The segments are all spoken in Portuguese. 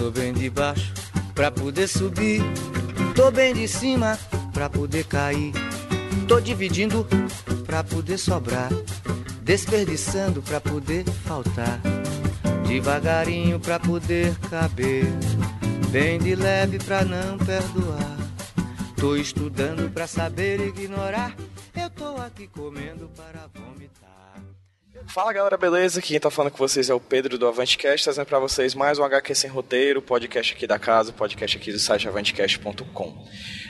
Tô bem de baixo pra poder subir. Tô bem de cima pra poder cair. Tô dividindo pra poder sobrar. Desperdiçando pra poder faltar. Devagarinho pra poder caber. Bem de leve pra não perdoar. Tô estudando pra saber ignorar. Eu tô aqui comendo para vomitar. Fala galera, beleza? Quem tá falando com vocês é o Pedro do Avantcast, trazendo pra vocês mais um HQ Sem Roteiro, podcast aqui da casa, podcast aqui do site avantcast.com.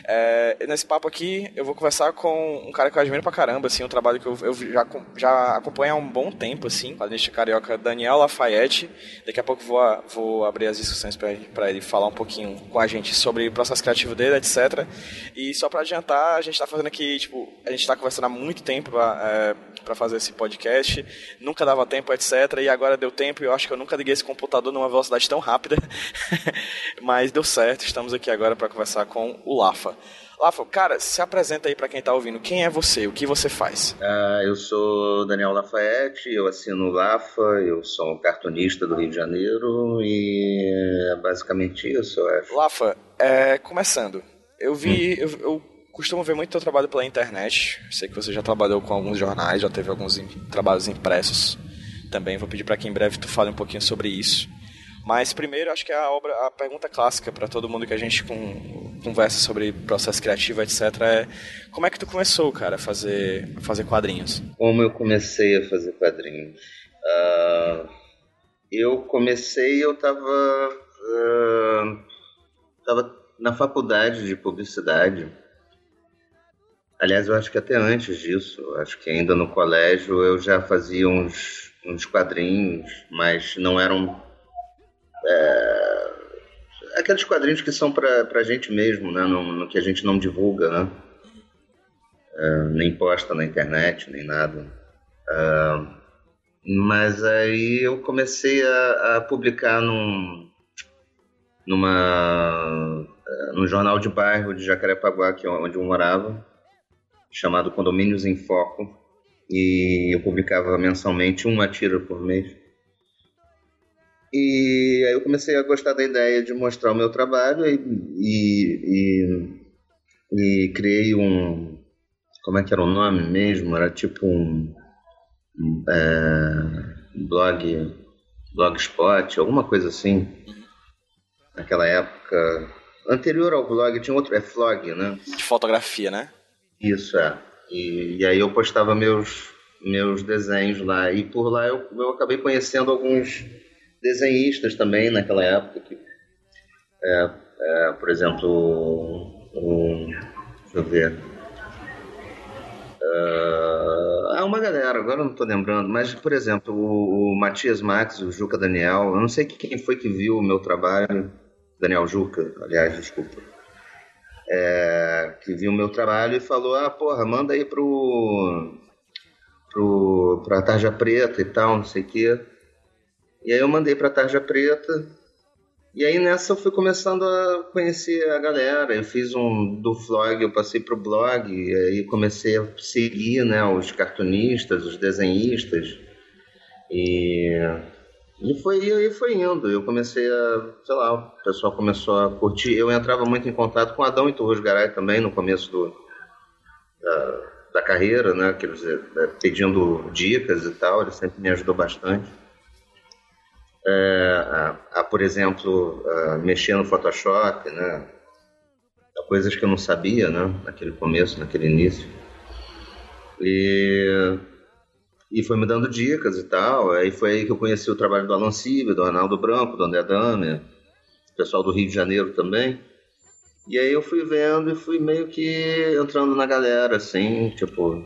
É, nesse papo aqui, eu vou conversar com um cara que eu admiro pra caramba, assim, um trabalho que eu, eu já, já acompanho há um bom tempo, assim, quadrinista carioca Daniel Lafayette. Daqui a pouco vou, vou abrir as discussões para ele falar um pouquinho com a gente sobre o processo criativo dele, etc. E só para adiantar, a gente tá fazendo aqui, tipo, a gente tá conversando há muito tempo é, para fazer esse podcast, nunca dava tempo, etc. E agora deu tempo e eu acho que eu nunca liguei esse computador numa velocidade tão rápida, mas deu certo, estamos aqui agora para conversar com o Lafa. Lafa, cara, se apresenta aí para quem tá ouvindo. Quem é você? O que você faz? Uh, eu sou Daniel Lafayette, eu assino o Lafa, eu sou um cartunista do Rio de Janeiro e é basicamente isso, eu acho. Lafa, é, começando. Eu vi, hum. eu, eu costumo ver muito teu trabalho pela internet. Sei que você já trabalhou com alguns jornais, já teve alguns trabalhos impressos também. Vou pedir para que em breve tu fale um pouquinho sobre isso. Mas primeiro, acho que é a obra, a pergunta clássica para todo mundo que a gente com, conversa sobre processo criativo, etc, é como é que tu começou, cara, a fazer, a fazer quadrinhos? Como eu comecei a fazer quadrinhos? Uh, eu comecei, eu estava uh, tava na faculdade de publicidade Aliás, eu acho que até antes disso, acho que ainda no colégio eu já fazia uns, uns quadrinhos, mas não eram. É, aqueles quadrinhos que são para a gente mesmo, né? No, que a gente não divulga, né? É, nem posta na internet, nem nada. É, mas aí eu comecei a, a publicar num, numa, é, num jornal de bairro de Jacarepaguá, que é onde eu morava chamado Condomínios em Foco e eu publicava mensalmente uma tira por mês. E aí eu comecei a gostar da ideia de mostrar o meu trabalho e, e, e, e criei um. Como é que era o nome mesmo? Era tipo um. É, blog. Blogspot, alguma coisa assim. Naquela época. Anterior ao blog tinha outro. É Flog, né? De fotografia, né? Isso, é. E, e, aí eu postava meus, meus desenhos lá. E por lá eu, eu acabei conhecendo alguns desenhistas também naquela época. Que, é, é, por exemplo, um, deixa eu ver. Uh, uma galera, agora não estou lembrando, mas, por exemplo, o, o Matias Max, o Juca Daniel, eu não sei quem foi que viu o meu trabalho, Daniel Juca, aliás, desculpa é, que viu meu trabalho e falou: ah, porra, manda aí pro, pro, pra Tarja Preta e tal, não sei o quê. E aí eu mandei pra Tarja Preta. E aí nessa eu fui começando a conhecer a galera. Eu fiz um do vlog, eu passei pro blog, e aí comecei a seguir né, os cartunistas, os desenhistas. E e foi, e foi indo. Eu comecei a, sei lá, o pessoal começou a curtir. Eu entrava muito em contato com Adão e Torres Garay também no começo do, da, da carreira, né? Quer dizer, é, pedindo dicas e tal. Ele sempre me ajudou bastante. É, a, a, por exemplo, a mexer no Photoshop, né? Coisas que eu não sabia, né? Naquele começo, naquele início. E e foi me dando dicas e tal. Aí foi aí que eu conheci o trabalho do Alan Silva, do Arnaldo Branco, do André Damer, pessoal do Rio de Janeiro também. E aí eu fui vendo e fui meio que entrando na galera, assim, tipo,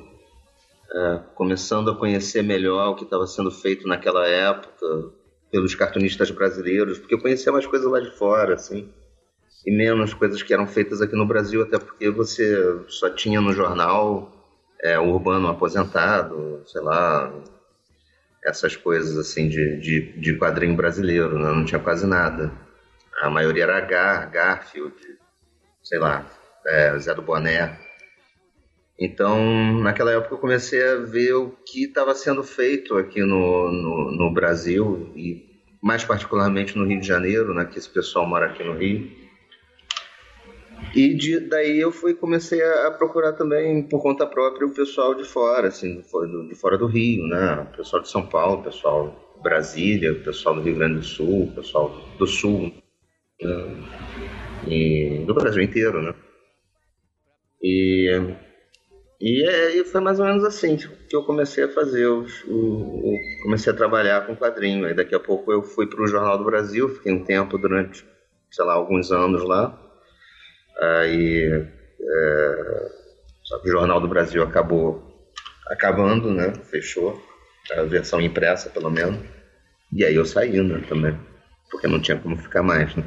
é, começando a conhecer melhor o que estava sendo feito naquela época, pelos cartunistas brasileiros, porque eu conhecia mais coisas lá de fora, assim, e menos coisas que eram feitas aqui no Brasil, até porque você só tinha no jornal é, urbano aposentado, sei lá, essas coisas assim de, de, de quadrinho brasileiro, né? não tinha quase nada. A maioria era Gar, Garfield, sei lá, é, Zé do Boné. Então, naquela época eu comecei a ver o que estava sendo feito aqui no, no, no, Brasil e mais particularmente no Rio de Janeiro, né, que esse pessoal mora aqui no Rio. E de, daí eu fui comecei a, a, procurar também por conta própria o pessoal de fora, assim, de, de fora do Rio, né, o pessoal de São Paulo, o pessoal de Brasília, o pessoal do Rio Grande do Sul, o pessoal do Sul, né, e do Brasil inteiro, né. E e, é, e foi mais ou menos assim que eu comecei a fazer. Eu comecei a trabalhar com quadrinho. Aí daqui a pouco eu fui para o Jornal do Brasil, fiquei um tempo durante, sei lá, alguns anos lá. Aí é, o Jornal do Brasil acabou acabando, né? Fechou. A versão impressa, pelo menos. E aí eu saí, né, também. Porque não tinha como ficar mais, né?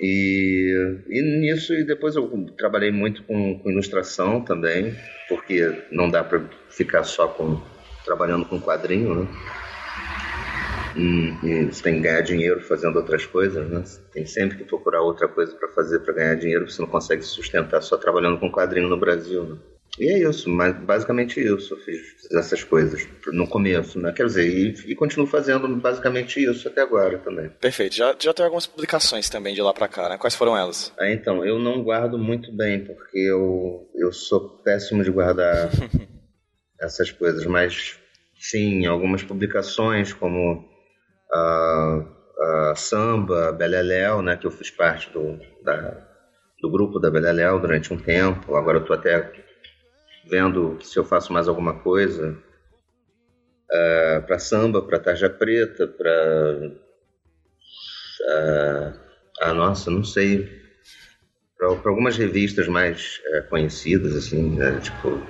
E, e nisso, e depois eu trabalhei muito com, com ilustração também, porque não dá para ficar só com, trabalhando com quadrinho, né? E, e você tem que ganhar dinheiro fazendo outras coisas, né? Você tem sempre que procurar outra coisa para fazer para ganhar dinheiro, você não consegue se sustentar só trabalhando com quadrinho no Brasil, né? E é isso, mas basicamente isso. Eu fiz essas coisas no começo, né? Quer dizer, e, e continuo fazendo basicamente isso até agora também. Perfeito. Já, já tem algumas publicações também de lá pra cá, né? Quais foram elas? Ah, então, eu não guardo muito bem, porque eu, eu sou péssimo de guardar essas coisas, mas sim, algumas publicações como a, a Samba, Beleléu, né? Que eu fiz parte do, da, do grupo da Beleléu durante um tempo. Agora eu tô até vendo se eu faço mais alguma coisa uh, é, para samba, para tarja preta, para uh, ah nossa, não sei, para algumas revistas mais uh, conhecidas assim, né? tipo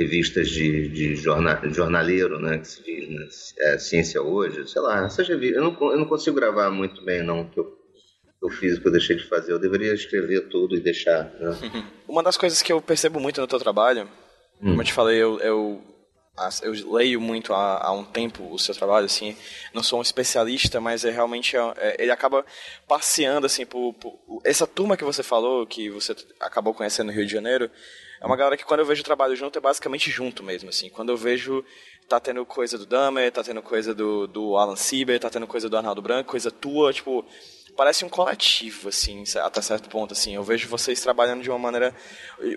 revistas de, de jornal, jornaleiro, né, que se diz, né? é, Ciência Hoje, sei lá, essas revistas, eu não, eu não consigo gravar muito bem não, que eu eu fiz o que eu deixei de fazer. Eu deveria escrever tudo e deixar. Né? Uma das coisas que eu percebo muito no teu trabalho, hum. como eu te falei, eu, eu, eu leio muito há, há, um tempo o seu trabalho, assim, não sou um especialista, mas é realmente é, ele acaba passeando assim por, por, essa turma que você falou, que você acabou conhecendo no Rio de Janeiro. É uma galera que quando eu vejo o trabalho junto é basicamente junto mesmo, assim. Quando eu vejo tá tendo coisa do Dahmer, tá tendo coisa do, do Alan Sieber, tá tendo coisa do Arnaldo Branco, coisa tua, tipo, parece um coletivo, assim, até certo ponto, assim. Eu vejo vocês trabalhando de uma maneira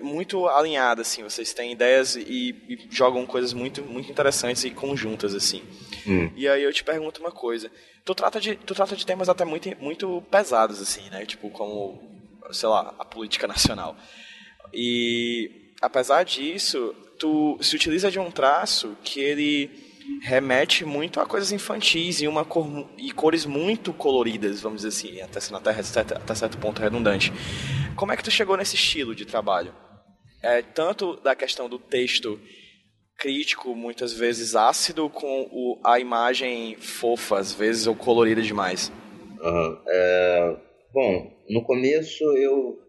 muito alinhada, assim. Vocês têm ideias e, e jogam coisas muito, muito interessantes e conjuntas, assim. Hum. E aí eu te pergunto uma coisa. Tu trata de, tu trata de temas até muito, muito pesados, assim, né? Tipo, como, sei lá, a política nacional. E, apesar disso, tu se utiliza de um traço que ele remete muito a coisas infantis e uma cor, e cores muito coloridas, vamos dizer assim, até, até, até certo ponto redundante. Como é que tu chegou nesse estilo de trabalho? É, tanto da questão do texto crítico, muitas vezes ácido, com o, a imagem fofa, às vezes, ou colorida demais. Uhum. É, bom, no começo eu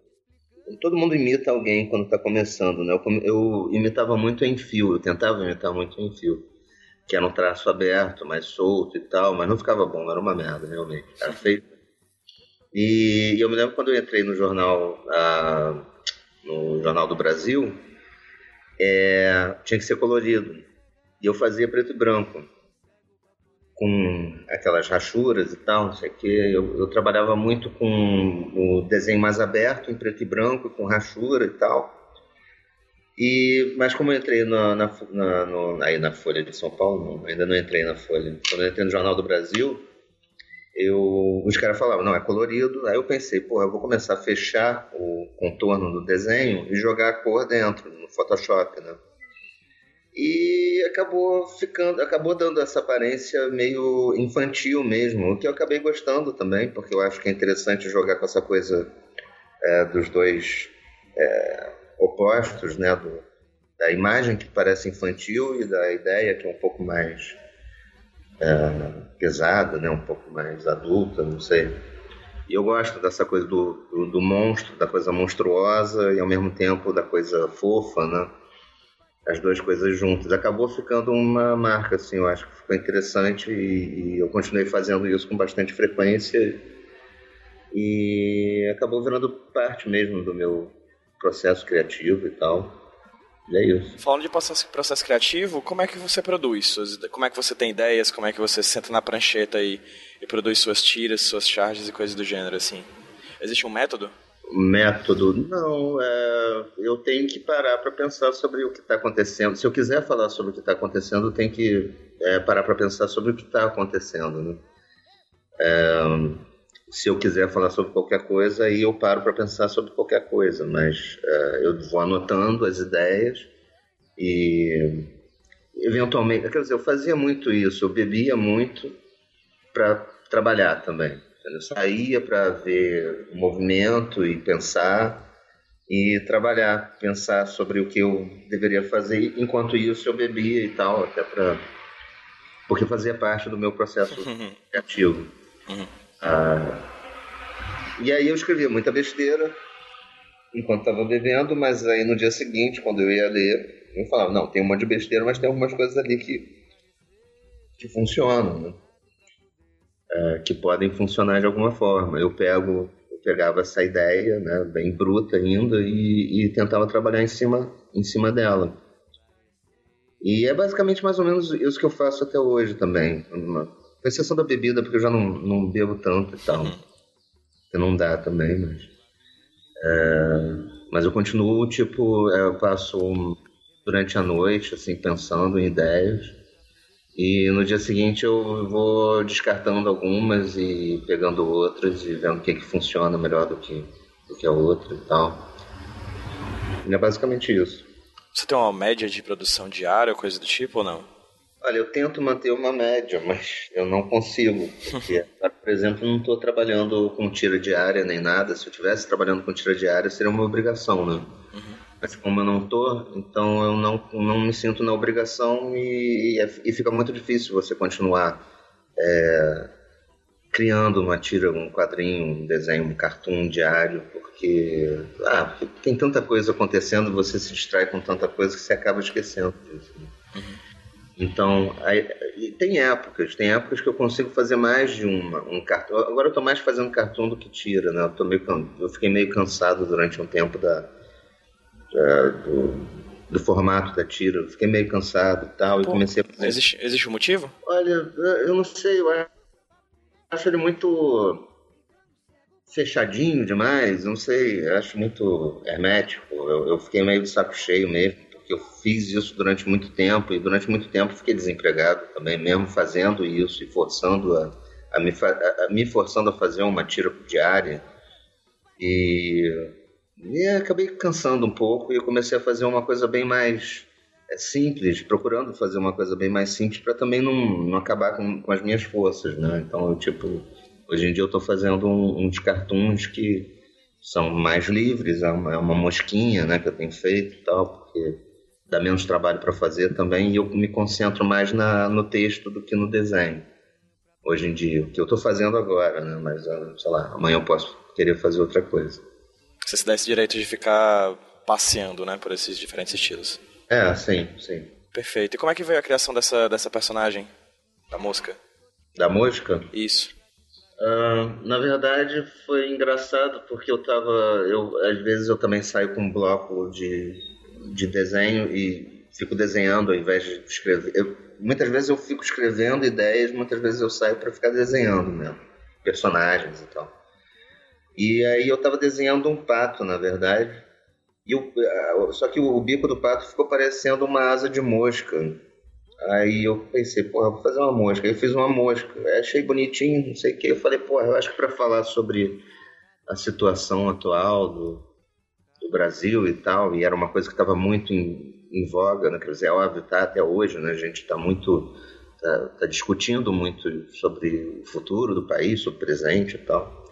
todo mundo imita alguém quando está começando, né? Eu, eu, imitava muito em fio, eu tentava imitar muito em fio que era um traço aberto, mais solto e tal, mas não ficava bom, era uma merda, realmente. Era feio. E eu me lembro quando eu entrei no jornal, ah, no Jornal do Brasil, é, tinha que ser colorido. E eu fazia preto e branco, com aquelas rachuras e tal, não sei o que. Eu, eu trabalhava muito com o desenho mais aberto, em preto e branco, com rachura e tal. E, mas como eu entrei na, na, na, no, aí na Folha de São Paulo, não, ainda não entrei na Folha. Quando eu entrei no Jornal do Brasil, eu, os caras falavam, não, é colorido. Aí eu pensei, pô, eu vou começar a fechar o contorno do desenho e jogar a cor dentro, no Photoshop, né? E acabou ficando, acabou dando essa aparência meio infantil mesmo, o que eu acabei gostando também, porque eu acho que é interessante jogar com essa coisa é, dos dois. É, opostos, né, do, da imagem que parece infantil e da ideia que é um pouco mais é, pesada, né? Um pouco mais adulta, não sei. E eu gosto dessa coisa do, do, do, monstro, da coisa monstruosa e ao mesmo tempo da coisa fofa, né? As duas coisas juntas. Acabou ficando uma marca, assim, eu acho que ficou interessante e, e eu continuei fazendo isso com bastante frequência e acabou virando parte mesmo do meu processo criativo e tal. E é isso. Falando de processo, processo criativo, como é que você produz? Como é que você tem ideias? Como é que você senta na prancheta e e produz suas tiras, suas charges e coisas do gênero, assim. Existe um método? Método? Não, é, eu tenho que parar para pensar sobre o que está acontecendo. Se eu quiser falar sobre o que está acontecendo, eu tenho que é, parar para pensar sobre o que está acontecendo. Né? É, se eu quiser falar sobre qualquer coisa, aí eu paro para pensar sobre qualquer coisa, mas é, eu vou anotando as ideias e eventualmente, quer dizer, eu fazia muito isso, eu bebia muito para trabalhar também. Eu saía para ver o movimento e pensar e trabalhar, pensar sobre o que eu deveria fazer. Enquanto isso, eu bebia e tal, até para porque fazia parte do meu processo criativo. Uhum. Ah, e aí eu escrevia muita besteira enquanto estava bebendo, mas aí no dia seguinte, quando eu ia ler, eu falava, não, tem um monte de besteira, mas tem algumas coisas ali que, que funcionam, né? É, que podem funcionar de alguma forma. Eu pego, eu pegava essa ideia, né, bem bruta ainda, e, e tentava trabalhar em cima, em cima dela. E é basicamente mais ou menos isso que eu faço até hoje também. Com exceção da bebida, porque eu já não, não bebo tanto e tal. Que não dá também, mas. É, mas eu continuo, tipo, é, eu passo durante a noite, assim, pensando em ideias. E no dia seguinte eu vou descartando algumas e pegando outras e vendo o que, que funciona melhor do que, do que a outra e tal. E é basicamente isso. Você tem uma média de produção diária, coisa do tipo ou não? Olha, eu tento manter uma média, mas eu não consigo. Porque, por exemplo, não estou trabalhando com tira diária nem nada. Se eu estivesse trabalhando com tira diária, seria uma obrigação, né? Mas como eu não tô, então eu não, não me sinto na obrigação e, e, é, e fica muito difícil você continuar é, criando uma tira, um quadrinho, um desenho, um cartoon diário, porque, ah, porque tem tanta coisa acontecendo, você se distrai com tanta coisa que você acaba esquecendo disso. Né? Uhum. Então, aí, tem épocas, tem épocas que eu consigo fazer mais de uma, um cartoon. Agora eu estou mais fazendo cartoon do que tira, né? Eu, meio, eu fiquei meio cansado durante um tempo da, é, do, do, formato da tira. fiquei meio cansado e tal, Pô, e comecei a fazer... Existe, existe um motivo? Olha, eu não sei, eu acho ele muito fechadinho demais, não sei, acho muito hermético. Eu, eu, fiquei meio de saco cheio mesmo, porque eu fiz isso durante muito tempo e durante muito tempo fiquei desempregado também, mesmo fazendo isso e forçando a, a, me, a, a me forçando a fazer uma tira diária. E e acabei cansando um pouco e eu comecei a fazer uma coisa bem mais é, simples, procurando fazer uma coisa bem mais simples para também não, não acabar com, com, as minhas forças, né? Então, eu, tipo, hoje em dia eu estou fazendo um, uns cartoons que são mais livres, é uma, é uma, mosquinha, né, que eu tenho feito e tal, porque dá menos trabalho para fazer também e eu me concentro mais na, no texto do que no desenho. Hoje em dia, o que eu estou fazendo agora, né? Mas, ah, sei lá, amanhã eu posso querer fazer outra coisa. Você se dá esse direito de ficar passeando, né, por esses diferentes estilos. É, sim, sim. Perfeito. E como é que veio a criação dessa, dessa personagem, da mosca? Da mosca? Isso. Uh, na verdade, foi engraçado porque eu tava. Eu, às vezes eu também saio com um bloco de, de desenho e fico desenhando ao invés de escrever. Eu, muitas vezes eu fico escrevendo ideias, muitas vezes eu saio para ficar desenhando mesmo, personagens e tal. E aí eu estava desenhando um pato, na verdade. E eu, só que o bico do pato ficou parecendo uma asa de mosca. Aí eu pensei, porra, vou fazer uma mosca. Aí eu fiz uma mosca. Aí achei bonitinho, não sei o que. Eu falei, porra, eu acho que para falar sobre a situação atual do, do Brasil e tal, e era uma coisa que estava muito em, em, voga, né? Quer dizer, é óbvio, tá até hoje, né? A gente está muito. Tá, tá discutindo muito sobre o futuro do país, sobre o presente e tal.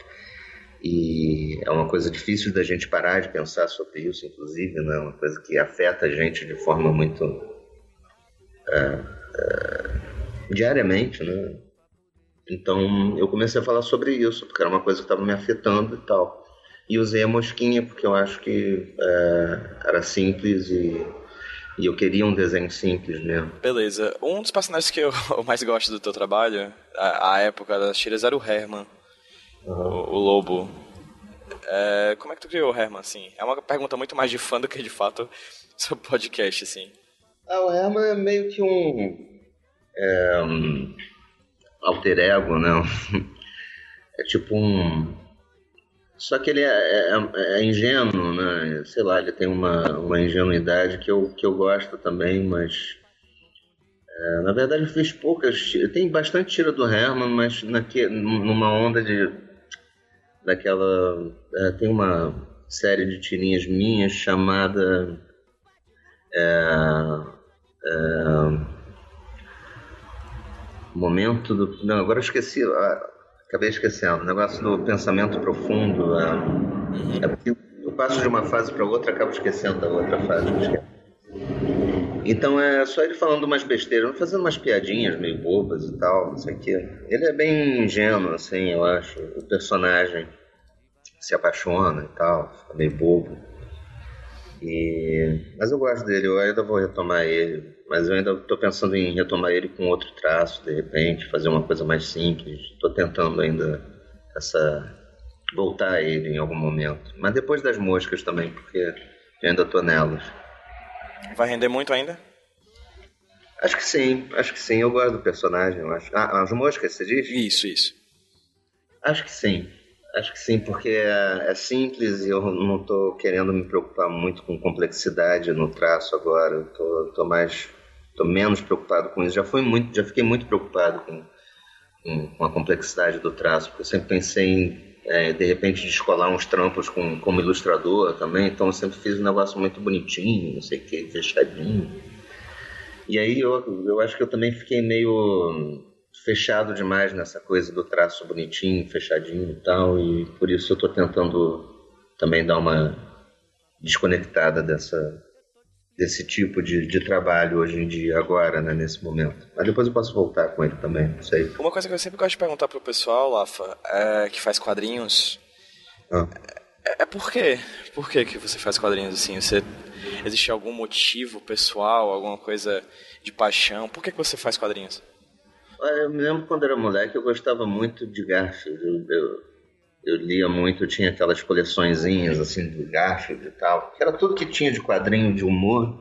E é uma coisa difícil da gente parar de pensar sobre isso, inclusive, né? uma coisa que afeta a gente de forma muito. É, é, diariamente, né? Então eu comecei a falar sobre isso, porque era uma coisa que estava me afetando e tal. E usei a mosquinha porque eu acho que é, era simples e, e eu queria um desenho simples mesmo. Beleza. Um dos personagens que eu mais gosto do teu trabalho, a época das tiras, era o Herman, uhum. o, o, lobo. É, como é que tu criou o Herman, assim? É uma pergunta muito mais de fã do que de fato sobre podcast, assim. Ah, o Herman é meio que um... É, um alter ego, né? É tipo um. Só que ele é, é, é, ingênuo, né? Sei lá, ele tem uma, uma ingenuidade que eu, que eu gosto também, mas. É, na verdade, eu fiz poucas. Tem bastante tira do Herman, mas naque, numa onda de. Daquela. É, tem uma série de tirinhas minhas chamada. É, é momento do. Não, agora eu esqueci. Ah, acabei esquecendo. O negócio do pensamento profundo. É eu passo de uma fase para outra acabo esquecendo da outra fase. Então é só ele falando umas besteiras, fazendo umas piadinhas meio bobas e tal, não sei o quê. Ele é bem ingênuo, assim, eu acho. O personagem se apaixona e tal, fica meio bobo. E... Mas eu gosto dele, eu ainda vou retomar ele. Mas eu ainda estou pensando em retomar ele com outro traço, de repente, fazer uma coisa mais simples. Estou tentando ainda essa voltar a ele em algum momento. Mas depois das moscas também, porque eu ainda estou nelas. Vai render muito ainda? Acho que sim, acho que sim. Eu gosto do personagem, eu acho. Ah, as moscas, você diz? Isso, isso. Acho que sim. Acho que sim, porque é, é simples e eu não estou querendo me preocupar muito com complexidade no traço agora. Estou mais, tô menos preocupado com isso. Já fui muito, já fiquei muito preocupado com, com, com a complexidade do traço, porque eu sempre pensei em é, de repente descolar uns trampos com, como ilustrador também. Então eu sempre fiz um negócio muito bonitinho, não sei o que, fechadinho. E aí eu, eu acho que eu também fiquei meio fechado demais nessa coisa do traço bonitinho, fechadinho e tal, e por isso eu estou tentando também dar uma desconectada dessa desse tipo de, de trabalho hoje em dia, agora, né, nesse momento. Mas depois eu posso voltar com ele também, não sei. Uma coisa que eu sempre gosto de perguntar pro pessoal, Lafa, é, que faz quadrinhos, ah. é, é por quê? Por que que você faz quadrinhos assim? Você, existe algum motivo pessoal, alguma coisa de paixão? Por que que você faz quadrinhos? Eu me lembro quando era moleque, eu gostava muito de Garfield. Eu, eu, eu lia muito, tinha aquelas coleçõezinhas assim do Garfield e tal. Que era tudo que tinha de quadrinho de humor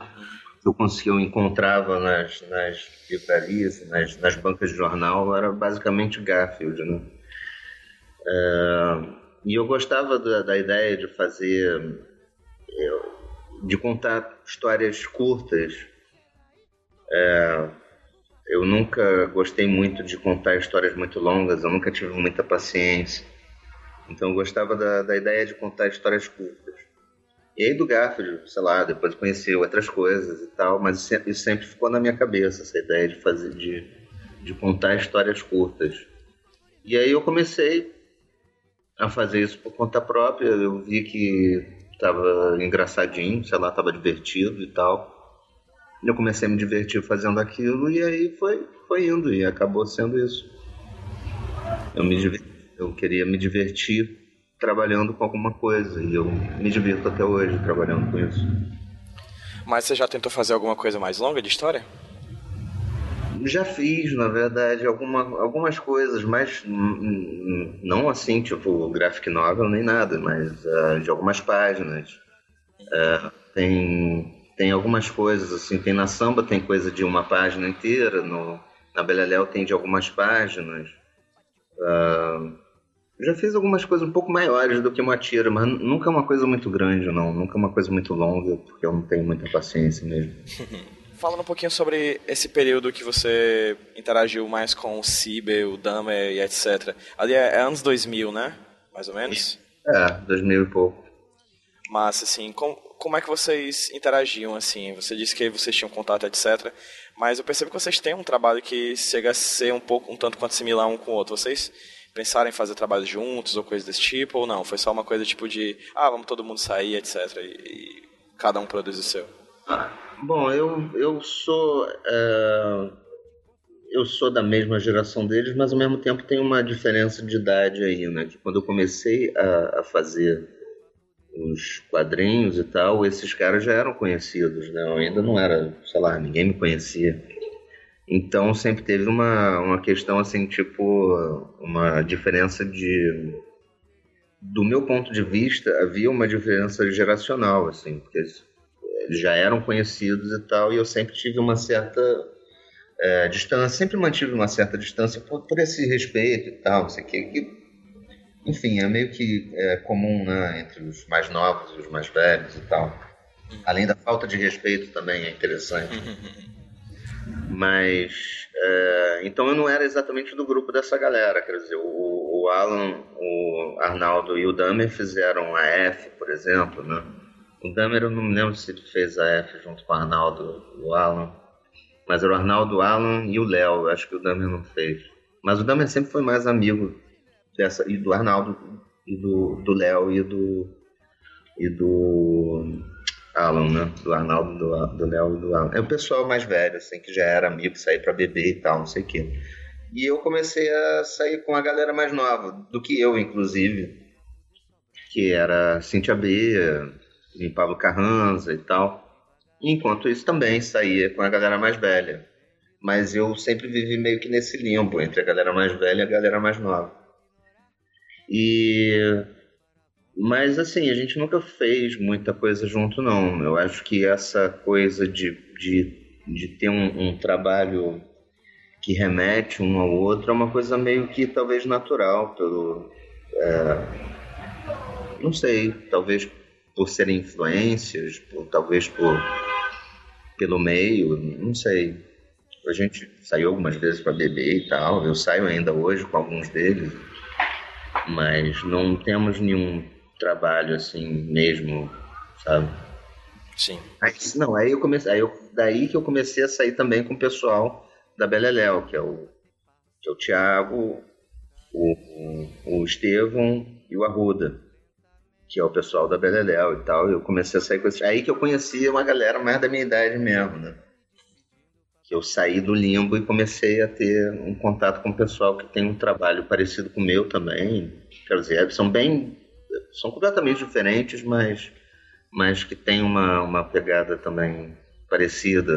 que eu conseguia, eu encontrava nas, nas livrarias, nas, nas bancas de jornal, era basicamente Garfield, né? É, e eu gostava da, da ideia de fazer, de contar histórias curtas. É, eu nunca gostei muito de contar histórias muito longas, eu nunca tive muita paciência. Então eu gostava da, da ideia de contar histórias curtas. E aí do Garfield, sei lá, depois conheci outras coisas e tal, mas isso sempre ficou na minha cabeça, essa ideia de fazer, de, de contar histórias curtas. E aí eu comecei a fazer isso por conta própria, eu vi que estava engraçadinho, sei lá, estava divertido e tal eu comecei a me divertir fazendo aquilo e aí foi, foi indo e acabou sendo isso. Eu, me, eu queria me divertir trabalhando com alguma coisa e eu me divirto até hoje trabalhando com isso. Mas você já tentou fazer alguma coisa mais longa de história? Já fiz, na verdade, alguma, algumas coisas, mas não assim, tipo graphic novel nem nada, mas uh, de algumas páginas. Uh, tem tem algumas coisas, assim, tem na samba tem coisa de uma página inteira, no, na Beleléu tem de algumas páginas. Uh, já fiz algumas coisas um pouco maiores do que uma tira, mas nunca é uma coisa muito grande, não. Nunca é uma coisa muito longa, porque eu não tenho muita paciência mesmo. Falando um pouquinho sobre esse período que você interagiu mais com o Ciber, o Damer e etc. Ali é, é anos 2000, né? Mais ou menos? É, 2000 e pouco. Mas, assim, com, como é que vocês interagiam, assim? Você disse que vocês tinham contato, etc. Mas eu percebo que vocês têm um trabalho que chega a ser um pouco, um tanto quanto similar um com o outro. Vocês pensaram em fazer trabalhos juntos ou coisa desse tipo, ou não? Foi só uma coisa tipo de, ah, vamos todo mundo sair, etc. E, e cada um produz o seu? Bom, eu, eu sou... É, eu sou da mesma geração deles, mas ao mesmo tempo tem uma diferença de idade aí, né? Que quando eu comecei a, a fazer os quadrinhos e tal, esses caras já eram conhecidos, né? Eu ainda não era, sei lá, ninguém me conhecia. Então sempre teve uma, uma questão assim, tipo, uma diferença de. Do meu ponto de vista, havia uma diferença geracional, assim, porque eles já eram conhecidos e tal, e eu sempre tive uma certa é, distância, sempre mantive uma certa distância por, por esse respeito e tal, não sei o que, que enfim, é meio que é, comum né, entre os mais novos e os mais velhos e tal. Além da falta de respeito também é interessante. Mas, é, então eu não era exatamente do grupo dessa galera, quer dizer, o, o Alan, o Arnaldo e o Damer fizeram a F, por exemplo, né? O Damer eu não me lembro se ele fez a F junto com o Arnaldo e o Alan, mas era o Arnaldo, o Alan e o Léo, acho que o Damer não fez. Mas o Damer sempre foi mais amigo dessa e do Arnaldo e do Léo e do e do Alan, né? Do Arnaldo, do, do Léo e do Alan. É o pessoal mais velho, assim, que já era amigo, sair para beber e tal, não sei o quê. E eu comecei a sair com a galera mais nova, do que eu, inclusive, que era Cintia B, e Pablo Carranza e tal. Enquanto isso também saía com a galera mais velha. Mas eu sempre vivi meio que nesse limbo entre a galera mais velha e a galera mais nova. E mas assim, a gente nunca fez muita coisa junto, não. Eu acho que essa coisa de, de, de ter um, um trabalho que remete um ao outro é uma coisa meio que talvez natural pelo. É, não sei, talvez por serem influências, por, talvez por pelo meio, não sei. A gente saiu algumas vezes para beber e tal, eu saio ainda hoje com alguns deles mas não temos nenhum trabalho assim mesmo, sabe? Sim. Aí, não, aí eu comecei, aí eu, daí que eu comecei a sair também com o pessoal da Beleléu, que é o que é o Thiago, o, o, Estevão e o Arruda, que é o pessoal da Beleléu e tal. Eu comecei a sair com esses. Aí que eu conheci uma galera mais da minha idade mesmo, né? Que eu saí do limbo e comecei a ter um contato com o pessoal que tem um trabalho parecido com o meu também. Quer dizer, são bem. São completamente diferentes, mas, mas que tem uma, uma pegada também parecida,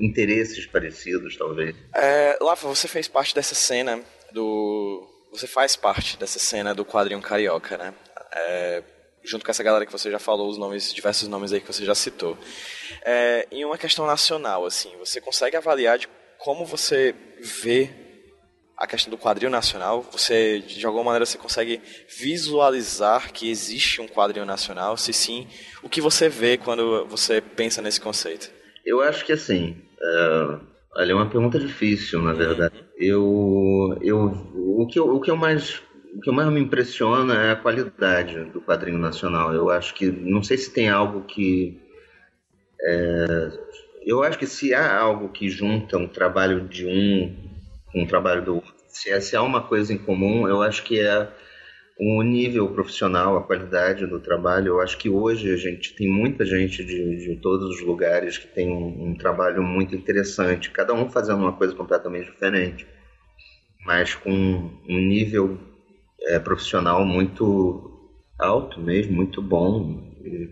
interesses parecidos, talvez. É, Lafa, você fez parte dessa cena do. Você faz parte dessa cena do quadrinho carioca, né? É, junto com essa galera que você já falou, os nomes, diversos nomes aí que você já citou. É, em uma questão nacional, assim, você consegue avaliar de como você vê a questão do quadrinho nacional? Você, de alguma maneira, você consegue visualizar que existe um quadrinho nacional? Se sim, o que você vê quando você pensa nesse conceito? Eu acho que assim, é, olha, é uma pergunta difícil, na verdade. Eu, eu, o que eu, o que eu mais o que mais me impressiona é a qualidade do quadrinho nacional. Eu acho que, não sei se tem algo que. É, eu acho que se há algo que junta um trabalho de um com um trabalho do se, se há uma coisa em comum, eu acho que é o nível profissional, a qualidade do trabalho. Eu acho que hoje a gente tem muita gente de, de todos os lugares que tem um, um trabalho muito interessante, cada um fazendo uma coisa completamente diferente, mas com um nível é, profissional muito alto mesmo, muito bom. E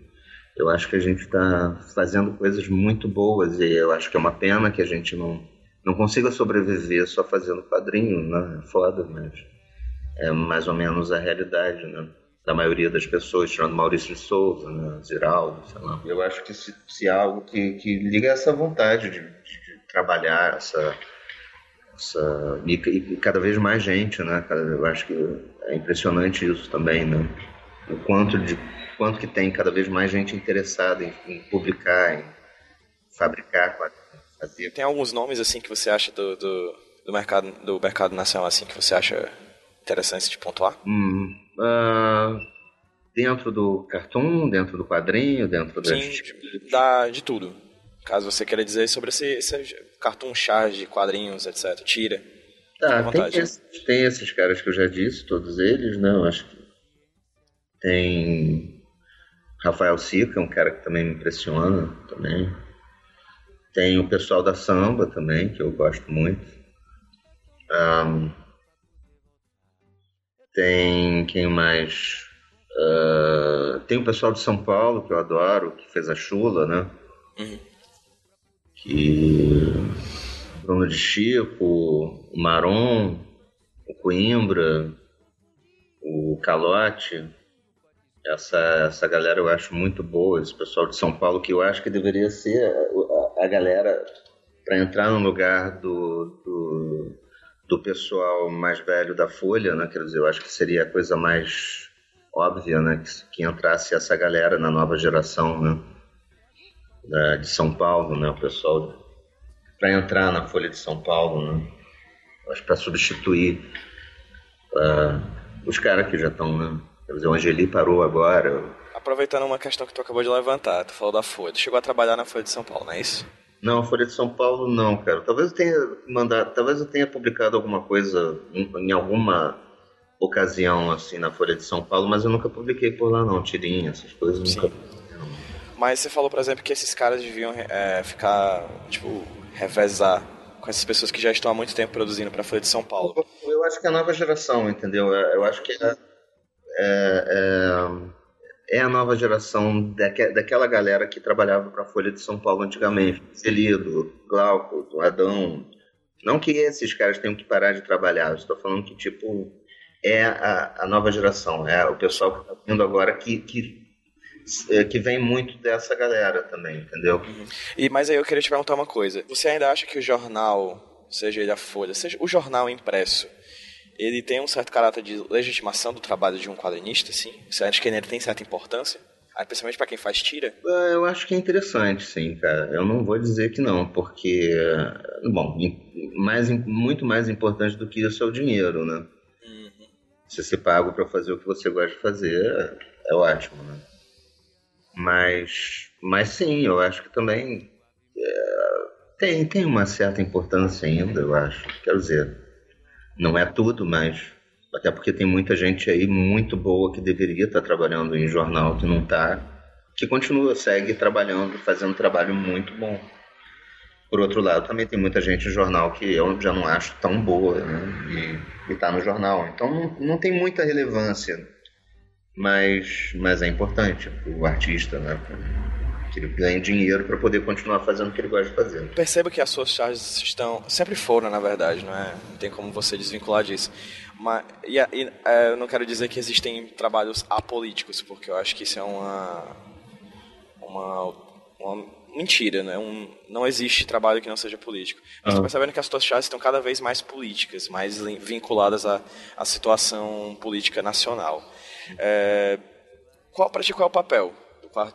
eu acho que a gente está fazendo coisas muito boas e eu acho que é uma pena que a gente não, não consiga sobreviver só fazendo quadrinho, né? É foda, mas é mais ou menos a realidade, né? Da maioria das pessoas, tirando Maurício de Souza, né? Ziraldo, sei lá. Eu acho que se, se há algo que, que liga essa vontade de, de, trabalhar, essa, essa e, e, cada vez mais gente, né? Eu acho que é impressionante isso também, né? O quanto de quanto que tem cada vez mais gente interessada em, em publicar, em fabricar, fazer. Tem alguns nomes assim que você acha do, do, do, mercado do mercado nacional assim que você acha interessante de pontuar? Hum, uh, dentro do cartoon, dentro do quadrinho, dentro Sim, de, da, de tudo. Caso você queira dizer sobre esse, esse cartoon charge, quadrinhos, etc. Tira. Tá, tem esses, tem esses caras que eu já disse, todos eles, né? Eu acho que tem Rafael Sica, um cara que também me impressiona também. Tem o pessoal da samba também, que eu gosto muito. Um, tem quem mais? Uh, tem o pessoal de São Paulo, que eu adoro, que fez a Chula, né? Uhum. Que. Bruno de Chico, o Maron, o Coimbra, o Calote. Essa, essa galera eu acho muito boa, esse pessoal de São Paulo, que eu acho que deveria ser a, galera para entrar no lugar do, do, do, pessoal mais velho da Folha, né? Quer dizer, eu acho que seria a coisa mais óbvia, né? Que, que entrasse essa galera na nova geração, né? Da, de São Paulo, né? O pessoal para entrar na Folha de São Paulo, né? Acho para substituir uh, os caras que já estão, né? Quer dizer, o Angeli parou agora. Aproveitando uma questão que tu acabou de levantar, tu falou da Folha. Tu chegou a trabalhar na Folha de São Paulo, não é isso? Não, a Folha de São Paulo não, cara. Talvez eu tenha mandado, talvez eu tenha publicado alguma coisa em, em alguma ocasião assim na Folha de São Paulo, mas eu nunca publiquei por lá não, tirinha, essas coisas Sim. nunca. Mas você falou, por exemplo, que esses caras deviam é, ficar, tipo, revezar com essas pessoas que já estão há muito tempo produzindo para a Folha de São Paulo. Eu acho que é a nova geração, entendeu? Eu acho que é, é, é, é a nova geração daque, daquela galera que trabalhava para a Folha de São Paulo antigamente. Celido, Glauco, Adão. Não que esses caras tenham que parar de trabalhar, estou falando que, tipo, é a, a nova geração, é o pessoal que está vindo agora que, que é, que vem muito dessa galera também, entendeu? E mas aí eu queria te perguntar uma coisa. Você ainda acha que o jornal, seja ele a Folha, seja o jornal impresso, ele tem um certo caráter de legitimação do trabalho de um quadrinista, sim? Você acha que ele tem certa importância? Ah, principalmente para quem faz tira? É, eu acho que é interessante, sim, cara. Eu não vou dizer que não, porque, bom, mais, muito mais importante do que isso é o dinheiro, né? Uhum. Se você paga para fazer o que você gosta de fazer, é ótimo, né? Mas, mas sim, eu acho que também é, tem, tem uma certa importância ainda, eu acho. Quero dizer, não é tudo, mas até porque tem muita gente aí muito boa que deveria estar trabalhando em jornal que não está, que continua, segue trabalhando, fazendo um trabalho muito bom. Por outro lado, também tem muita gente em jornal que eu já não acho tão boa né, e está no jornal. Então não, não tem muita relevância, mas, mas é importante o artista, né? Que ele ganhe dinheiro para poder continuar fazendo o que ele gosta de fazer. Perceba que as suas charges estão sempre foram, na verdade, não é? Não tem como você desvincular disso. Mas e, e, é, eu não quero dizer que existem trabalhos apolíticos, porque eu acho que isso é uma uma, uma mentira, né? Um, não existe trabalho que não seja político. Estou uhum. percebendo que as suas charges estão cada vez mais políticas, mais vinculadas à, à situação política nacional. É, qual para ti qual é o papel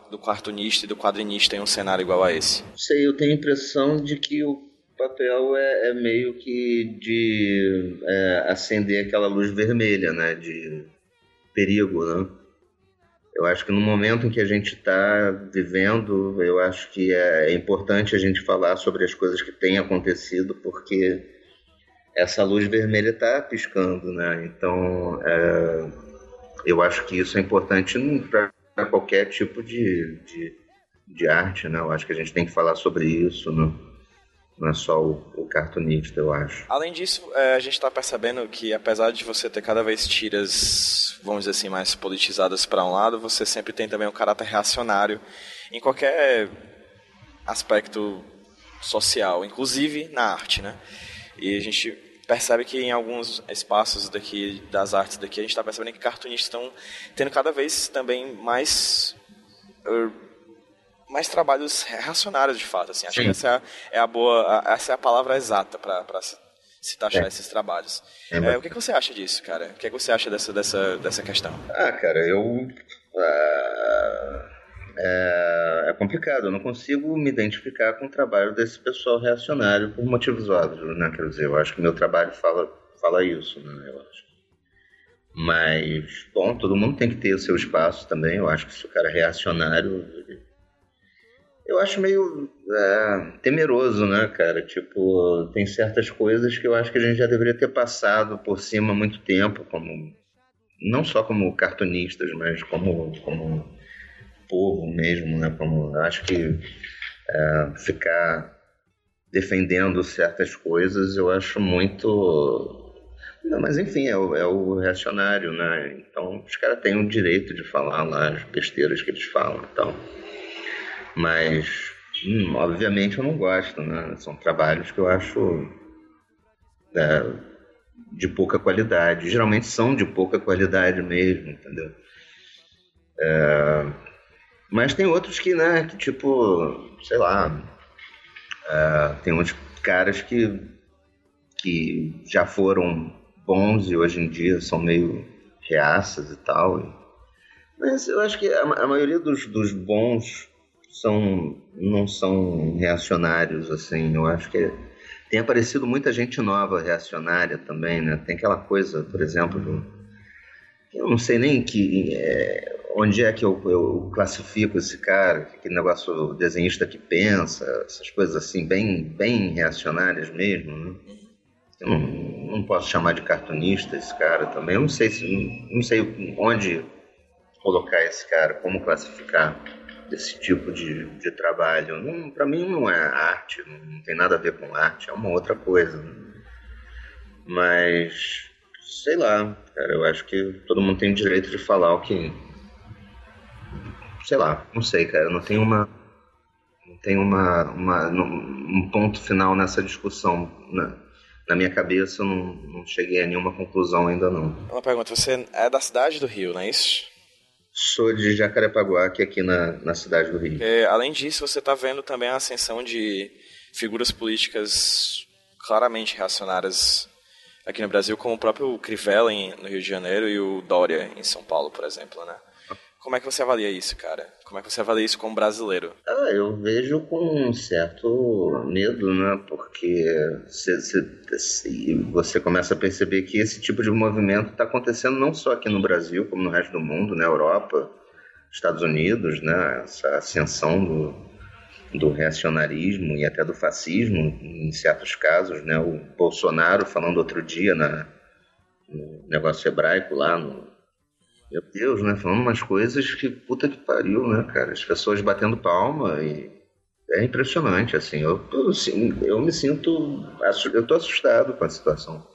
do cartunista e do quadrinista em um cenário igual a esse? Sei, eu tenho a impressão de que o papel é, é meio que de é, acender aquela luz vermelha, né? De perigo, né? Eu acho que no momento em que a gente está vivendo, eu acho que é, é importante a gente falar sobre as coisas que têm acontecido, porque essa luz vermelha está piscando, né? Então, é, eu acho que isso é importante para para qualquer tipo de, de, de, arte, né? Eu acho que a gente tem que falar sobre isso, não, não é só o, o cartunista, eu acho. Além disso, é, a gente está percebendo que apesar de você ter cada vez tiras, vamos dizer assim, mais politizadas para um lado, você sempre tem também um caráter reacionário em qualquer aspecto social, inclusive na arte, né? E a gente percebe que em alguns espaços daqui das artes daqui a gente está percebendo que cartunistas estão tendo cada vez também mais uh, mais trabalhos reacionários de fato assim acho Sim. que essa é a, é a, boa essa é a palavra exata para se taxar é. esses trabalhos é, é, o que, que, você acha disso cara o que, que você acha dessa dessa dessa questão ah cara eu uh é, é, complicado. Eu não consigo me identificar com o trabalho desse pessoal reacionário por motivos óbvios, né? Quer dizer, eu acho que meu trabalho fala, fala isso, né? Eu acho. Mas, bom, todo mundo tem que ter o seu espaço também. Eu acho que se o cara é reacionário. Eu acho meio é, temeroso, né, cara? Tipo, tem certas coisas que eu acho que a gente já deveria ter passado por cima há muito tempo, como. Não só como cartunistas, mas como, como povo mesmo, né? Como acho que é, ficar defendendo certas coisas, eu acho muito. Não, mas enfim, é o, é o reacionário, né? Então os caras têm o direito de falar lá as besteiras que eles falam e tal. Mas, hum, obviamente, eu não gosto, né? São trabalhos que eu acho é, de pouca qualidade. Geralmente são de pouca qualidade mesmo, entendeu? É, mas tem outros que, né, que tipo, sei lá, é, tem outros caras que, que já foram bons e hoje em dia são meio reaças e tal. Mas eu acho que a, a maioria dos, dos bons são não são reacionários, assim. Eu acho que tem aparecido muita gente nova reacionária também, né? Tem aquela coisa, por exemplo, do, eu não sei nem que é, onde é que eu, eu, classifico esse cara, que negócio desenhista que pensa, essas coisas assim, bem, bem reacionárias mesmo, né? Eu não, não posso chamar de cartunista esse cara também. Eu não sei se não, não sei onde colocar esse cara, como classificar desse tipo de, de trabalho. Para mim não é arte, não tem nada a ver com arte, é uma outra coisa. Mas, sei lá, cara, eu acho que todo mundo tem direito de falar o que. Sei lá, não sei, cara, não tem uma. Não tem uma, uma, um ponto final nessa discussão. Na, na minha cabeça, eu não, não cheguei a nenhuma conclusão ainda não. Uma pergunta: você é da cidade do Rio, não é isso? Sou de Jacarepaguá, que é aqui na, na cidade do Rio. É, além disso, você está vendo também a ascensão de figuras políticas claramente reacionárias aqui no Brasil, como o próprio Crivella no Rio de Janeiro e o Dória em São Paulo, por exemplo, né? Como é que você avalia isso, cara? Como é que você avalia isso como brasileiro? Ah, eu vejo com um certo medo, né? Porque você começa a perceber que esse tipo de movimento está acontecendo não só aqui no Brasil, como no resto do mundo, na Europa, Estados Unidos, né? Essa ascensão do, do reacionarismo e até do fascismo, em certos casos, né? O Bolsonaro falando outro dia na, no negócio hebraico lá no meu Deus, né? Falando umas coisas que puta que pariu, né, cara? As pessoas batendo palma e. É impressionante, assim. Eu, eu, assim, eu me sinto. Eu tô assustado com a situação.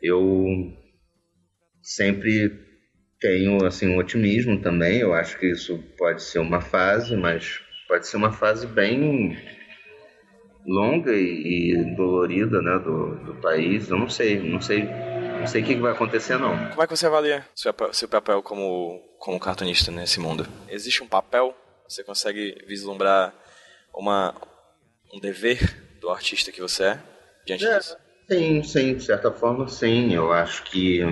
Eu sempre tenho, assim, um otimismo também. Eu acho que isso pode ser uma fase, mas pode ser uma fase bem longa e, dolorida, né, do, do país. Eu não sei, não sei não sei o que vai acontecer, não. Como é que você avalia seu, seu papel como, como cartunista nesse mundo? Existe um papel? Você consegue vislumbrar uma, um dever do artista que você é diante é, disso? Sim, sim, de certa forma, sim. Eu acho que.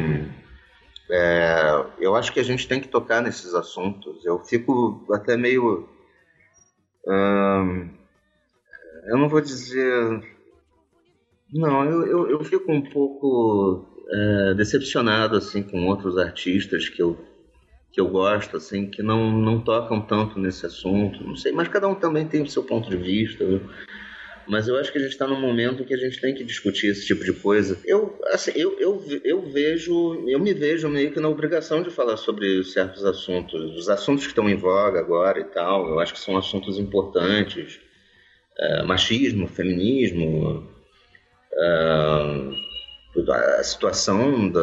É, eu acho que a gente tem que tocar nesses assuntos. Eu fico até meio. Hum, eu não vou dizer. Não, eu, eu, eu fico um pouco é, decepcionado assim com outros artistas que eu que eu gosto assim que não não tocam tanto nesse assunto. Não sei mas cada um também tem o seu ponto de vista viu? mas eu acho que a gente está num momento que a gente tem que discutir esse tipo de coisa. Eu assim eu, eu, eu vejo eu me vejo meio que na obrigação de falar sobre certos assuntos. Os assuntos que estão em voga agora e tal eu acho que são assuntos importantes. É, machismo feminismo é, a situação da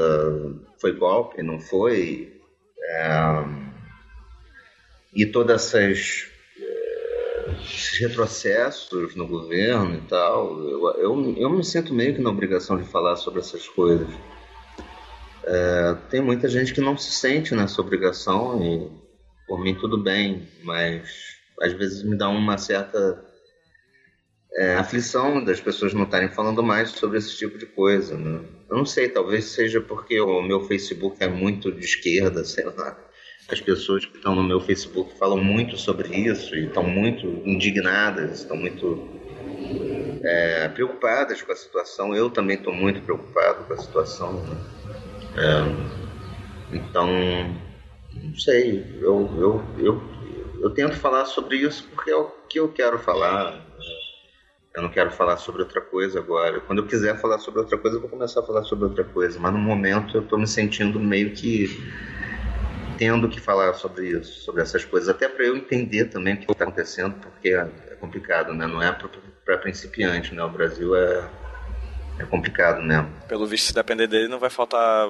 foi golpe, não foi, é, e todas essas é, retrocessos no governo e tal, eu, eu, eu, me sinto meio que na obrigação de falar sobre essas coisas. É, tem muita gente que não se sente nessa obrigação e por mim tudo bem, mas às vezes me dá uma certa é, aflição das pessoas não estarem falando mais sobre esse tipo de coisa. Né? Eu não sei, talvez seja porque o meu Facebook é muito de esquerda, sei lá. As pessoas que estão no meu Facebook falam muito sobre isso e estão muito indignadas, estão muito é, preocupadas com a situação. Eu também estou muito preocupado com a situação. Né? É, então, não sei, eu, eu, eu, eu tento falar sobre isso porque é o que eu quero falar eu não quero falar sobre outra coisa agora. Quando eu quiser falar sobre outra coisa, eu vou começar a falar sobre outra coisa. Mas no momento eu estou me sentindo meio que tendo que falar sobre isso, sobre essas coisas, até para eu entender também o que está acontecendo, porque é complicado, né? Não é para principiante, né? O Brasil é, é complicado mesmo. Pelo visto, se depender dele, não vai faltar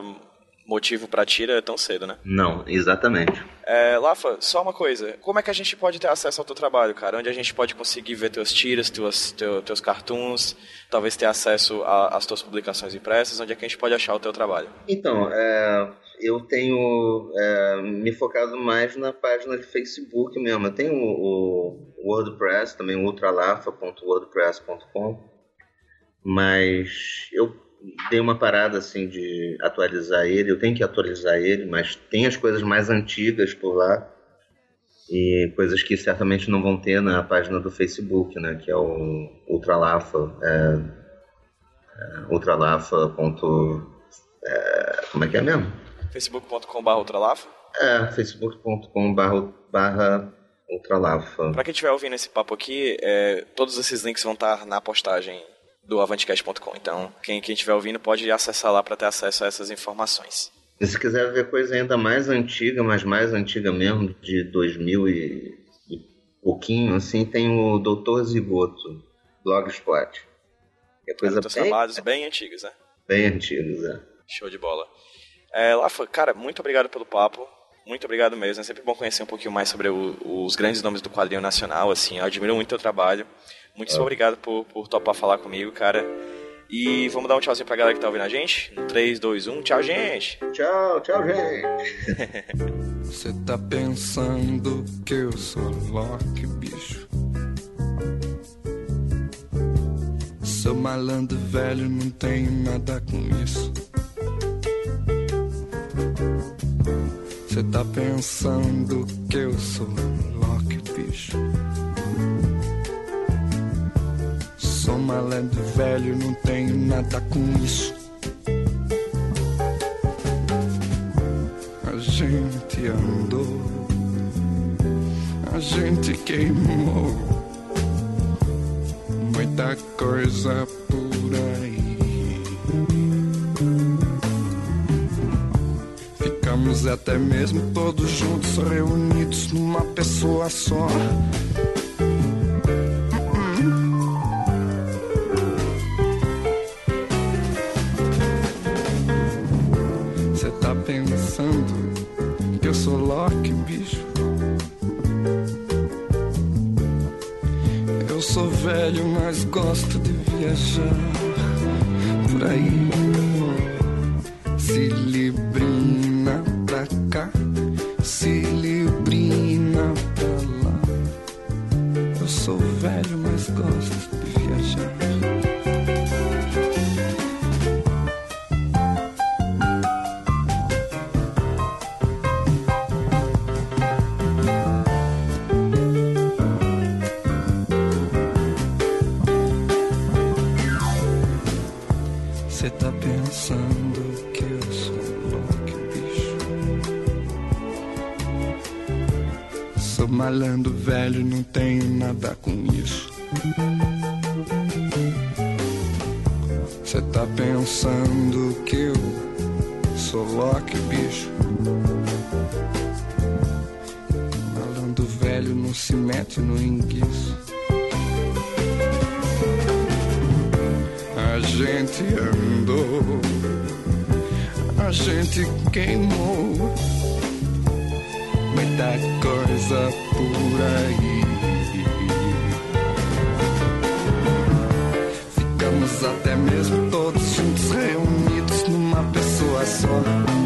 motivo para tira tão cedo, né? Não, exatamente. É, Lafa, só uma coisa. Como é que a gente pode ter acesso ao teu trabalho, cara? Onde a gente pode conseguir ver teus tiras, teus, teus, teus cartoons, talvez ter acesso às tuas publicações impressas? Onde é que a gente pode achar o teu trabalho? Então, é, eu tenho é, me focado mais na página de Facebook mesmo. Eu tenho o, o WordPress, também ultralafa.wordpress.com, mas eu dei uma parada assim de atualizar ele. Eu tenho que atualizar ele, mas tem as coisas mais antigas por lá e coisas que certamente não vão ter na página do Facebook, né? Que é o Ultralafa, é, é, ultralafa. Ponto, é, como é que é mesmo? facebook.com.br ultralafa? É, facebook.com.br ultralafa. Para quem estiver ouvindo esse papo aqui, é, todos esses links vão estar na postagem do avantcast.com. Então, quem, quem estiver ouvindo pode acessar lá para ter acesso a essas informações. E se quiser ver coisa ainda mais antiga, mas mais antiga mesmo, de 2000 e, e pouquinho, assim, tem o Doutor Zigoto, Blogspot. É coisa bem... trabalhos bem antigos, né? Bem antigos, é. Show de bola. É, Lafa, cara, muito obrigado pelo papo. Muito obrigado mesmo. É sempre bom conhecer um pouquinho mais sobre o, os grandes nomes do quadrinho nacional, assim. Eu admiro muito o teu trabalho. Muito ah. obrigado por, por topar falar comigo, cara. E vamos dar um tchauzinho pra galera que tá ouvindo a gente? No 3, 2, 1, tchau, gente! Tchau, tchau, gente! Você tá pensando que eu sou Loki, bicho? Sou malandro velho, não tenho nada com isso. Você tá pensando que eu sou Loki, bicho? Sou malandro velho, não tenho nada com isso. A gente andou, a gente queimou muita coisa por aí. Ficamos até mesmo todos juntos, reunidos numa pessoa só. Mas gosto de viajar por aí. Velho não se mete no enguiço. A gente andou, a gente queimou muita coisa por aí. Ficamos até mesmo todos juntos reunidos numa pessoa só.